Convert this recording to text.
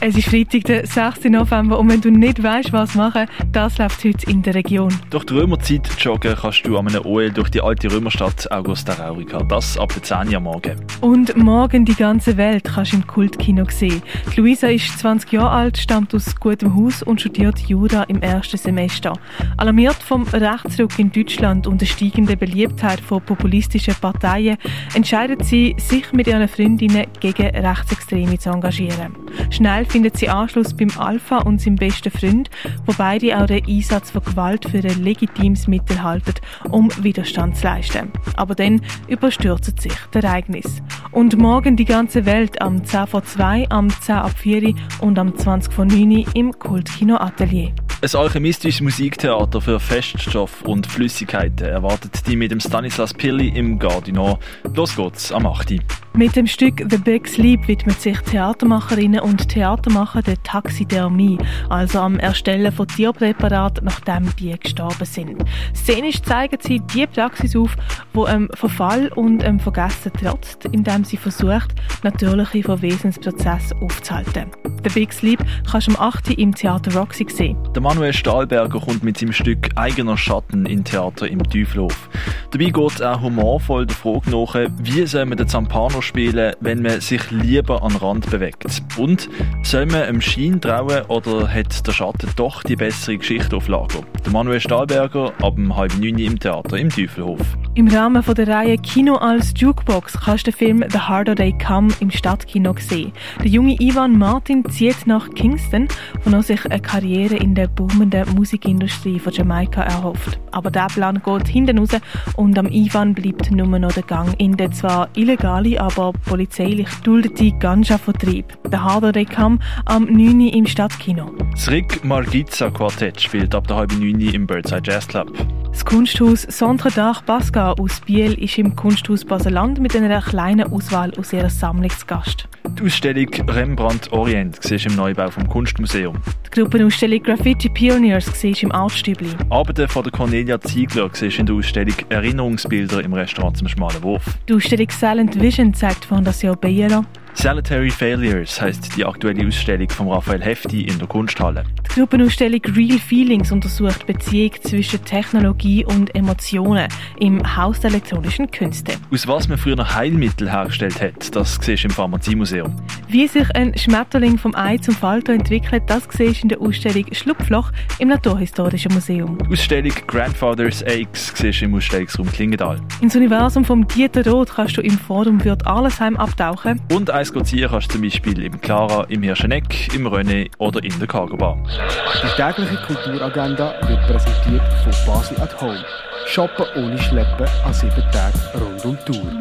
Es ist Freitag, der 6. November und wenn du nicht weißt, was machen, das läuft heute in der Region. Durch die Römerzeit joggen kannst du an einem OL durch die alte Römerstadt Augusta Raurica. Das ab der 10 Uhr morgen. Und morgen die ganze Welt kannst du im Kultkino sehen. Die Luisa ist 20 Jahre alt, stammt aus gutem Haus und studiert Jura im ersten Semester. Alarmiert vom Rechtsruck in Deutschland und der steigenden Beliebtheit von populistischen Parteien entscheidet sie, sich mit ihren Freundinnen gegen Rechtsextreme zu engagieren. Schnell findet sie Anschluss beim Alpha und seinem besten Freund, wo beide auch den Einsatz von Gewalt für ein legitimes Mittel halten, um Widerstand zu leisten. Aber dann überstürzt sich das Ereignis. Und morgen die ganze Welt am 10 vor 2, am 10 ab 4 und am 20 vor 9 im Kultkino Atelier. Ein alchemistisches Musiktheater für Feststoff und Flüssigkeiten erwartet die mit dem Stanislas Pirli im Gardino. Los geht's am 8. Mit dem Stück The Big Sleep widmet sich Theatermacherinnen und Theatermacher der Taxidermie, also am Erstellen von Tierpräparaten, nachdem die gestorben sind. Szenisch zeigen sie die Praxis auf, wo einem Verfall und einem Vergessen trotzt, indem sie versucht, natürliche Verwesensprozesse aufzuhalten. The Big Sleep kannst du am 8. im Theater Roxy sehen. Der Manuel Stahlberger kommt mit seinem Stück Eigener Schatten in Theater im Teufelhof. Dabei geht er humorvoll der Frage nach, wie soll man den Zampano spielen, wenn man sich lieber an den Rand bewegt? Und soll man einem Schein trauen oder hat der Schatten doch die bessere Geschichte auf Lager? Der Manuel Stahlberger ab halb neun im Theater im Teufelhof. Im Rahmen der Reihe Kino als Jukebox kannst du den Film The Harder They Come im Stadtkino sehen. Der junge Ivan Martin zieht nach Kingston, wo er sich eine Karriere in der boomenden Musikindustrie von Jamaika erhofft. Aber der Plan geht hinten raus und am Ivan bleibt nur noch der Gang in den zwar illegale, aber polizeilich duldete Ganja-Vertrieb. The Harder They Come am 9. im Stadtkino. Das Rick Margizza Quartett spielt ab der halben 9 im Birdside Jazz Club. Das Kunsthaus Centre d'Art Basca aus Biel ist im Kunsthaus Baseland mit einer kleinen Auswahl aus ihrer Sammlung zu Gast. Die Ausstellung Rembrandt Orient siehst im Neubau vom Kunstmuseum. Die Gruppenausstellung Graffiti Pioneers siehst im Artstübli. Arbeiten von der Cornelia Ziegler siehst in der Ausstellung Erinnerungsbilder im Restaurant zum Schmalen Wurf. Die Ausstellung Silent Vision zeigt Fondation Bayero. Salutary Failures heisst die aktuelle Ausstellung von Raphael Hefti in der Kunsthalle. Die Gruppenausstellung Real Feelings untersucht die Beziehung zwischen Technologie und Emotionen im Haus der elektronischen Künste. Aus was man früher noch Heilmittel hergestellt hat, das siehst du im Pharmaziemuseum. Wie sich ein Schmetterling vom Ei zum Falter entwickelt, das siehst du in der Ausstellung Schlupfloch im Naturhistorischen Museum. Die Ausstellung Grandfather's Aches siehst du im Ausstellungsraum Klingendal. Ins Universum vom Dieter Roth kannst du im Forum Wirt Allesheim abtauchen. Und eins ziehen kannst du zum Beispiel im Clara, im Hirscheneck, im René oder in der Cargo Bar. Die tägliche Kulturagenda wird präsentiert von Basel at Home. Shoppen ohne Schleppen an sieben Tagen rund um Tour.